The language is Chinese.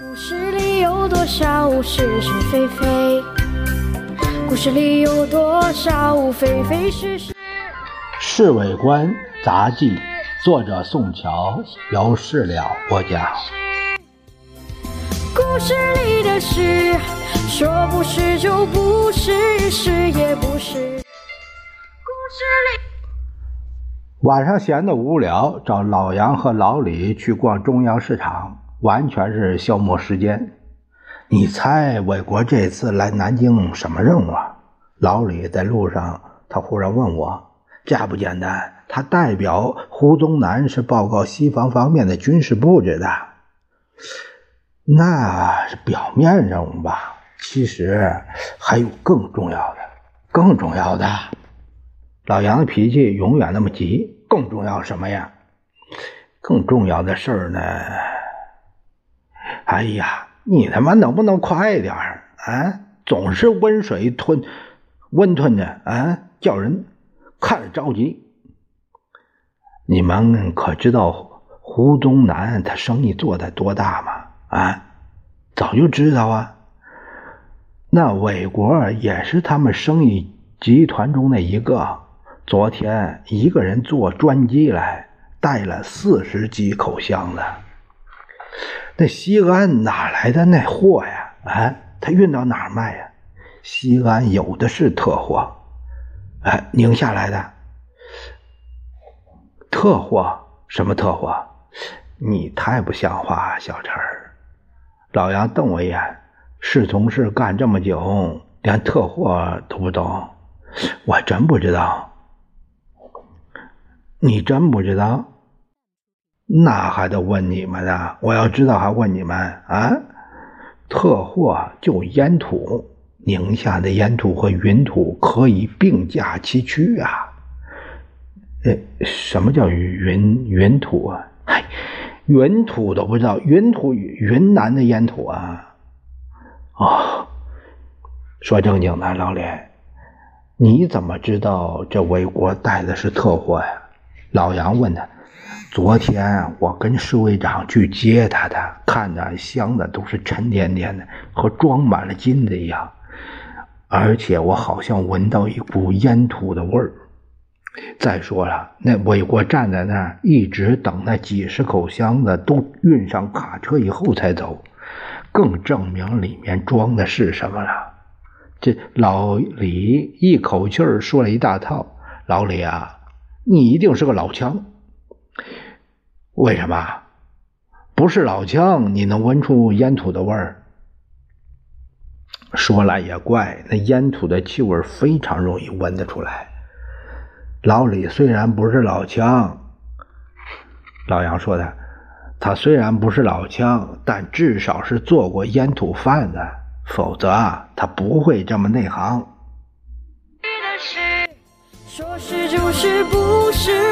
故事里有多少是是非非？故事里有多少非非是是？《侍卫官杂记》，作者宋乔，由事了播讲。故事里的事，说不是就不是，是也不是。故事里。晚上闲得无聊，找老杨和老李去逛中央市场，完全是消磨时间。你猜伟国这次来南京什么任务啊？老李在路上，他忽然问我：“这不简单，他代表胡宗南是报告西方方面的军事布置的，那是表面任务吧？其实还有更重要的，更重要的。”老杨的脾气永远那么急。更重要什么呀？更重要的事儿呢？哎呀，你他妈能不能快点儿啊？总是温水吞温吞的啊，叫人看着着急。你们可知道胡宗南他生意做的多大吗？啊，早就知道啊。那伟国也是他们生意集团中的一个。昨天一个人坐专机来，带了四十几口箱子。那西安哪来的那货呀？啊，他运到哪儿卖呀？西安有的是特货，哎，宁夏来的特货？什么特货？你太不像话，小陈儿。老杨瞪我一眼，是同事干这么久，连特货都不懂，我真不知道。你真不知道？那还得问你们呢！我要知道还问你们啊？特货就烟土，宁夏的烟土和云土可以并驾齐驱啊！呃，什么叫云云土啊？嗨，云土都不知道，云土云南的烟土啊！哦，说正经的，老李，你怎么知道这魏国带的是特货呀？老杨问他：“昨天我跟侍卫长去接他的，看着箱子都是沉甸甸的，和装满了金子一样。而且我好像闻到一股烟土的味儿。再说了，那魏国站在那儿，一直等那几十口箱子都运上卡车以后才走，更证明里面装的是什么了。”这老李一口气儿说了一大套。老李啊！你一定是个老枪，为什么？不是老枪，你能闻出烟土的味儿？说来也怪，那烟土的气味非常容易闻得出来。老李虽然不是老枪，老杨说的，他虽然不是老枪，但至少是做过烟土贩子，否则，他不会这么内行。说是就是不是